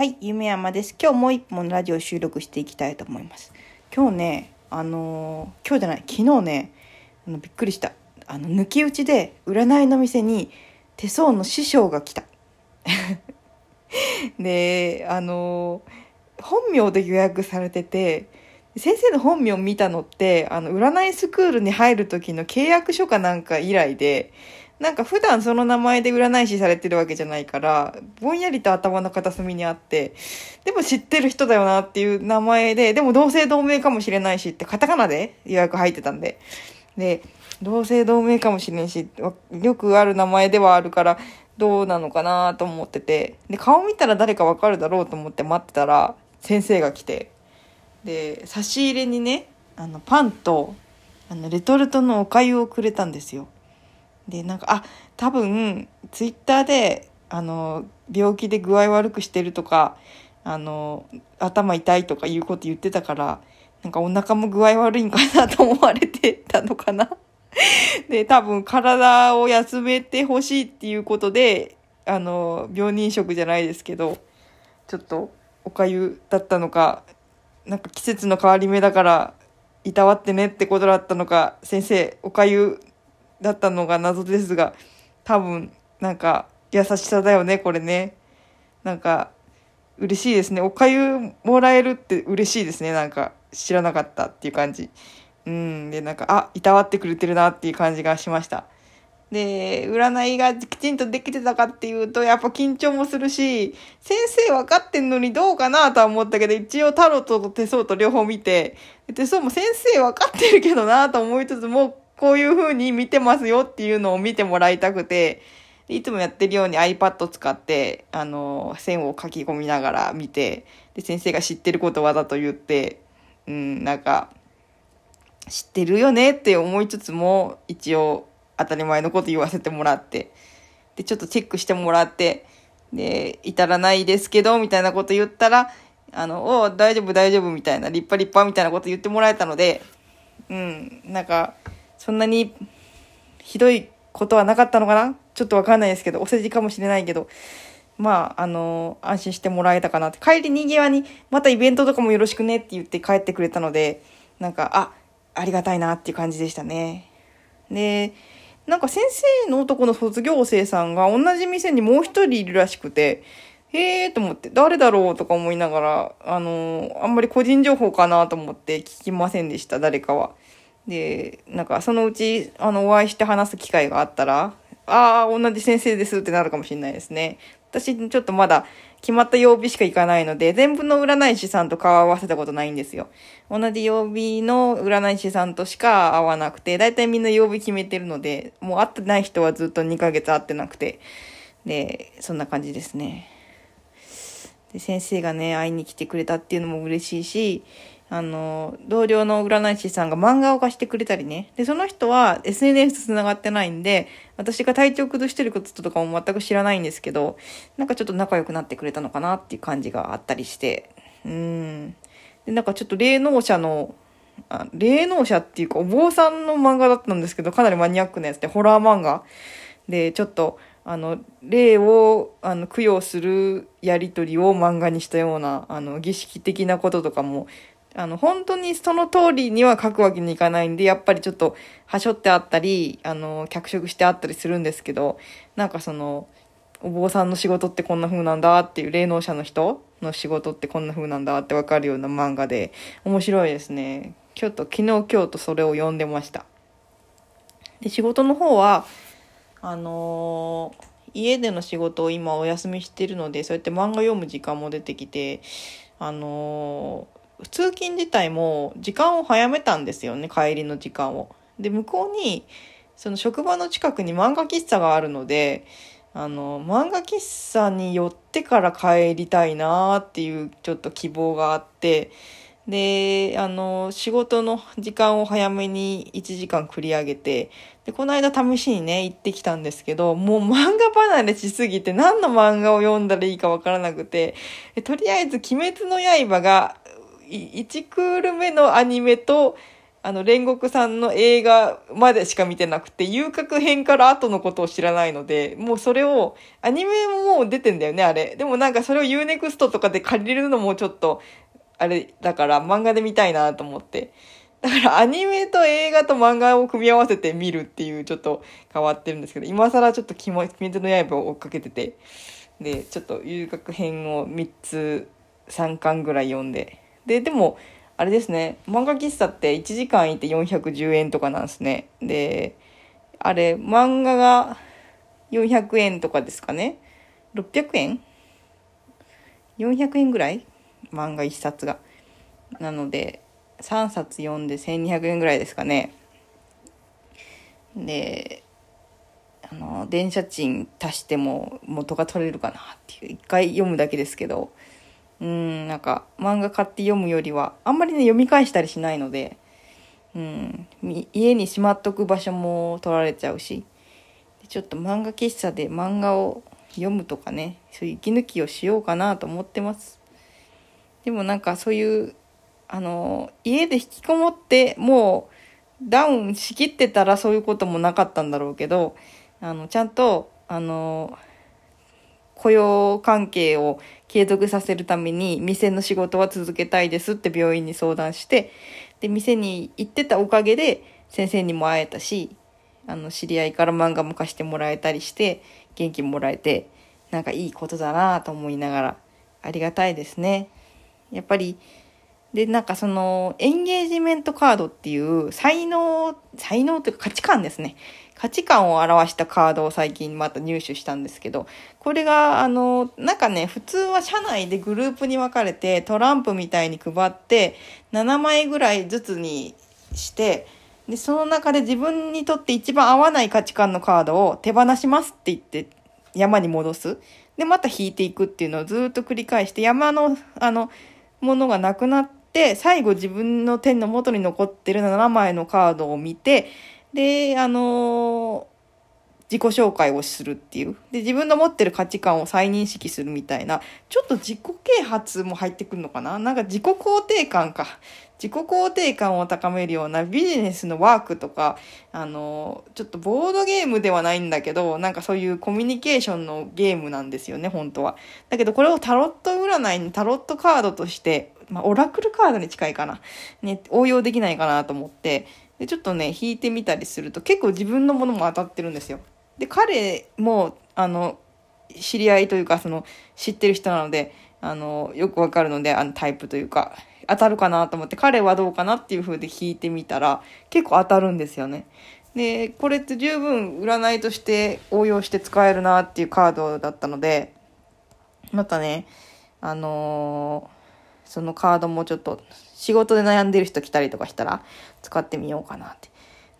はい、夢山です。今日もう一本ラジオ収録していきたいと思います。今日ね、あのー今日じゃない、昨日ね、あのびっくりした。あの、抜き打ちで占いの店に手相の師匠が来た。で、あのー本名で予約されてて、先生の本名見たのって、あの、占いスクールに入る時の契約書かなんか以来で、なんか普段その名前で占い師されてるわけじゃないから、ぼんやりと頭の片隅にあって、でも知ってる人だよなっていう名前で、でも同姓同名かもしれないしって、カタカナで予約入ってたんで。で、同姓同名かもしれんし、よくある名前ではあるから、どうなのかなと思ってて、で、顔見たら誰かわかるだろうと思って待ってたら、先生が来て、で、差し入れにね、あの、パンと、あの、レトルトのお粥をくれたんですよ。で、なんか、あ、多分、ツイッターで、あの、病気で具合悪くしてるとか、あの、頭痛いとかいうこと言ってたから、なんかお腹も具合悪いんかなと思われてたのかな。で、多分体を休めてほしいっていうことで、あの、病人食じゃないですけど、ちょっとお粥だったのか、なんか季節の変わり目だから、いたわってねってことだったのか、先生、お粥だったのが謎ですが、多分、なんか、優しさだよね、これね。なんか、嬉しいですね。お粥もらえるって嬉しいですね。なんか、知らなかったっていう感じ。うん。で、なんか、あ、いたわってくれてるなっていう感じがしました。で、占いがきちんとできてたかっていうと、やっぱ緊張もするし、先生分かってんのにどうかなとは思ったけど、一応タロットと手相と両方見て、手相も先生分かってるけどなと思いつつも、こういう風に見てますよっていうのを見てもらいたくて、いつもやってるように iPad 使って、あの、線を書き込みながら見て、で、先生が知ってることわざと言って、うん、なんか、知ってるよねって思いつつも、一応当たり前のこと言わせてもらって、で、ちょっとチェックしてもらって、で、至らないですけど、みたいなこと言ったら、あの、お大丈夫大丈夫みたいな、立派立派みたいなこと言ってもらえたので、うん、なんか、そんなにひどいことはなかったのかな？ちょっとわかんないですけど、お世辞かもしれないけど、まあ、あの、安心してもらえたかなって。帰りにぎわに、またイベントとかもよろしくねって言って帰ってくれたので、なんか、あ、ありがたいなっていう感じでしたね。で、なんか先生の男の卒業生さんが同じ店にもう一人いるらしくて、へえーと思って、誰だろうとか思いながら、あのあんまり個人情報かなと思って聞きませんでした、誰かは。で、なんかそのうち、あの、お会いして話す機会があったら、ああ、同じ先生ですってなるかもしれないですね。私、ちょっとまだ決まった曜日しか行かないので、全部の占い師さんと顔合わせたことないんですよ。同じ曜日の占い師さんとしか会わなくて、だいたいみんな曜日決めてるので、もう会ってない人はずっと2ヶ月会ってなくて、で、そんな感じですね。で、先生がね、会いに来てくれたっていうのも嬉しいし、あの、同僚の占い師さんが漫画を貸してくれたりね。で、その人は SNS と繋がってないんで、私が体調崩してることとかも全く知らないんですけど、なんかちょっと仲良くなってくれたのかなっていう感じがあったりして。うん。で、なんかちょっと霊能者の、あ霊能者っていうかお坊さんの漫画だったんですけど、かなりマニアックなやつで、ホラー漫画で、ちょっと、あの、霊を、あの、供養するやりとりを漫画にしたような、あの、儀式的なこととかも、あの、本当にその通りには書くわけにいかないんで、やっぱりちょっと、はしょってあったり、あの、脚色してあったりするんですけど、なんかその、お坊さんの仕事ってこんな風なんだっていう、霊能者の人の仕事ってこんな風なんだってわかるような漫画で、面白いですね。ちょっと昨日今日とそれを読んでました。で、仕事の方は、あのー家での仕事を今お休みしてるので、そうやって漫画読む時間も出てきて、あのー通勤自体も時間を早めたんですよね、帰りの時間を。で、向こうに、その職場の近くに漫画喫茶があるので、あの、漫画喫茶に寄ってから帰りたいなーっていうちょっと希望があって、で、あの、仕事の時間を早めに1時間繰り上げて、で、この間試しにね、行ってきたんですけど、もう漫画離れしすぎて何の漫画を読んだらいいかわからなくて、とりあえず鬼滅の刃が、1クール目のアニメと、あの、煉獄さんの映画までしか見てなくて、遊郭編から後のことを知らないので、もうそれを、アニメももう出てんだよね、あれ。でもなんかそれを UNEXT とかで借りれるのもちょっと、あれ、だから漫画で見たいなと思って。だからアニメと映画と漫画を組み合わせて見るっていうちょっと変わってるんですけど、今更ちょっと鬼滅の刃を追っかけてて、で、ちょっと遊郭編を3つ、3巻ぐらい読んで。で、でも、あれですね、漫画喫茶って1時間いて410円とかなんですね。で、あれ、漫画が400円とかですかね。600円 ?400 円ぐらい？漫画1冊が。なので、3冊読んで1200円ぐらいですかね。で、あの、電車賃足しても元が取れるかなっていう、一回読むだけですけど、うん、なんか漫画買って読むよりは、あんまりね、読み返したりしないので、うん、家にしまっとく場所も取られちゃうし、ちょっと漫画喫茶で漫画を読むとかね、そういう息抜きをしようかなと思ってます。でもなんかそういう、あの、家で引きこもって、もうダウンしきってたらそういうこともなかったんだろうけど、あの、ちゃんと、あの、雇用関係を継続させるために店の仕事は続けたいですって病院に相談して、で、店に行ってたおかげで先生にも会えたし、あの、知り合いから漫画も貸してもらえたりして、元気もらえて、なんかいいことだなと思いながら、ありがたいですね。やっぱり、で、なんかその、エンゲージメントカードっていう才能、才能というか価値観ですね。価値観を表したカードを最近また入手したんですけど、これが、あの、なんかね、普通は社内でグループに分かれてトランプみたいに配って、7枚ぐらいずつにして、で、その中で自分にとって一番合わない価値観のカードを手放しますって言って山に戻す。で、また引いていくっていうのをずっと繰り返して、山の、あの、ものがなくなって、最後自分の手の元に残ってる7枚のカードを見て、で、あの自己紹介をするっていう。で、自分の持ってる価値観を再認識するみたいな、ちょっと自己啓発も入ってくるのかな？なんか自己肯定感か。自己肯定感を高めるようなビジネスのワークとか、あの、ちょっとボードゲームではないんだけど、なんかそういうコミュニケーションのゲームなんですよね、本当は。だけどこれをタロット占いにタロットカードとして、まあ、オラクルカードに近いかな。ね、応用できないかなと思って、で、ちょっとね、引いてみたりすると結構自分のものも当たってるんですよ。で、彼も、あの、知り合いというか、その、知ってる人なので、あの、よくわかるので、あの、タイプというか、当たるかなと思って、彼はどうかなっていう風で引いてみたら、結構当たるんですよね。で、これって十分占いとして応用して使えるなっていうカードだったので、またね、あのー、そのカードもちょっと仕事で悩んでる人来たりとかしたら使ってみようかなって。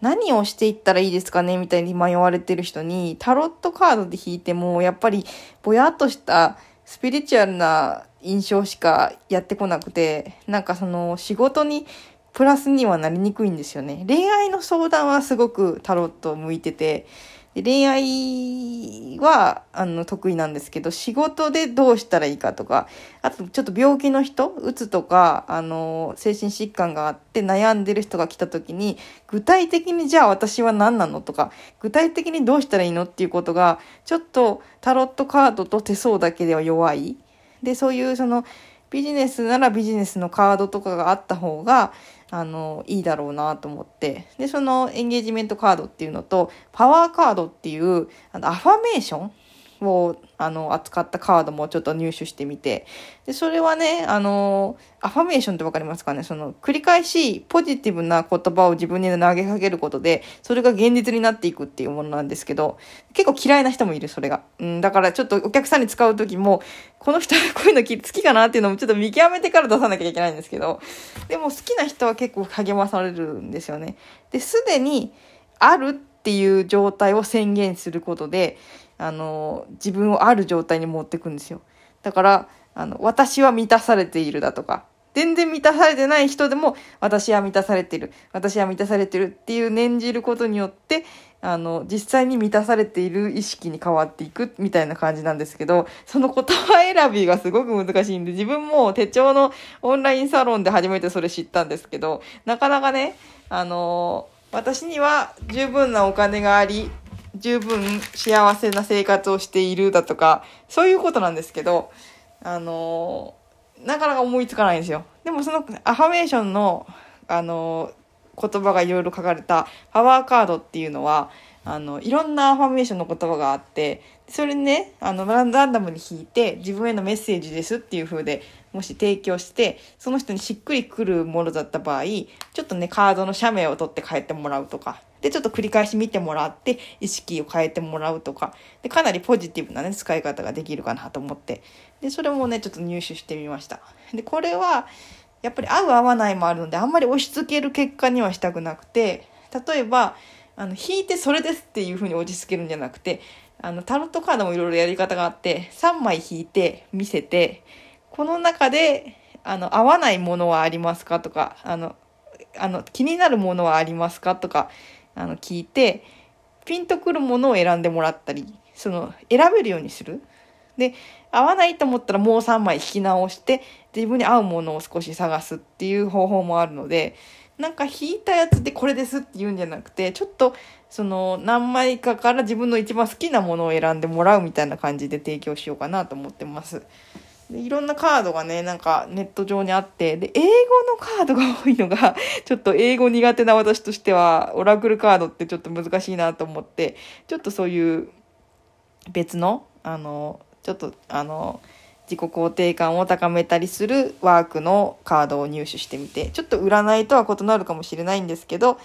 何をしていったらいいですかねみたいに迷われてる人にタロットカードで引いてもやっぱりぼやっとしたスピリチュアルな印象しかやってこなくてなんかその仕事にプラスにはなりにくいんですよね。恋愛の相談はすごくタロット向いてて恋愛は、あの、得意なんですけど、仕事でどうしたらいいかとか、あと、ちょっと病気の人、うつとか、あの、精神疾患があって悩んでる人が来た時に、具体的にじゃあ私は何なのとか、具体的にどうしたらいいのっていうことが、ちょっとタロットカードと手相だけでは弱い。で、そういうその、ビジネスならビジネスのカードとかがあった方が、あの、いいだろうなと思って。で、そのエンゲージメントカードっていうのと、パワーカードっていう、あの、アファメーションを、あの、扱ったカードもちょっと入手してみて、で、それはね、あの、アファメーションってわかりますかね？その、繰り返しポジティブな言葉を自分に投げかけることで、それが現実になっていくっていうものなんですけど、結構嫌いな人もいる、それが。うん、だからちょっとお客さんに使うときも、この人はこういうの好きかなっていうのもちょっと見極めてから出さなきゃいけないんですけど、でも好きな人は結構励まされるんですよね。で、すでにあるっていう状態を宣言することで、あの、自分をある状態に持っていくんですよ。だから、あの、私は満たされているだとか、全然満たされてない人でも、私は満たされてる、私は満たされてるっていう念じることによって、あの、実際に満たされている意識に変わっていくみたいな感じなんですけど、その言葉選びがすごく難しいんで、自分も手帳のオンラインサロンで初めてそれ知ったんですけど、なかなかね、あの、私には十分なお金があり、十分幸せな生活をしているだとか、そういうことなんですけど、あの、なかなか思いつかないんですよ。でもそのアファメーションの、あの、言葉がいろいろ書かれたパワーカードっていうのは、あの、いろんなアファメーションの言葉があって、それね、あの、ランダムに引いて、自分へのメッセージですっていう風で、もし提供して、その人にしっくりくるものだった場合、ちょっとね、カードの写メを取って帰ってもらうとか、で、ちょっと繰り返し見てもらって、意識を変えてもらうとか、で、かなりポジティブなね、使い方ができるかなと思って、で、それもね、ちょっと入手してみました。で、これは、やっぱり合う合わないもあるので、あんまり押し付ける結果にはしたくなくて、例えば、あの、引いてそれですっていう風に落ち着けるんじゃなくて、あの、タロットカードもいろいろやり方があって、3枚引いて、見せて、この中で、あの、合わないものはありますかとか、あの、あの、気になるものはありますかとか、あの、聞いて、ピンとくるものを選んでもらったり、その、選べるようにする。で、合わないと思ったらもう3枚引き直して、自分に合うものを少し探すっていう方法もあるので、なんか引いたやつでこれですって言うんじゃなくて、ちょっとその何枚かから自分の一番好きなものを選んでもらうみたいな感じで提供しようかなと思ってます。でいろんなカードがね、なんかネット上にあって、で、英語のカードが多いのが、ちょっと英語苦手な私としては、オラクルカードってちょっと難しいなと思って、ちょっとそういう別の、あの、ちょっとあの自己肯定感を高めたりするワークのカードを入手してみてちょっと占いとは異なるかもしれないんですけど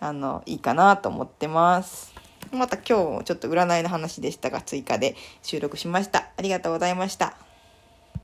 あのいいかなと思ってます。また今日もちょっと占いの話でしたが追加で収録しました。ありがとうございました。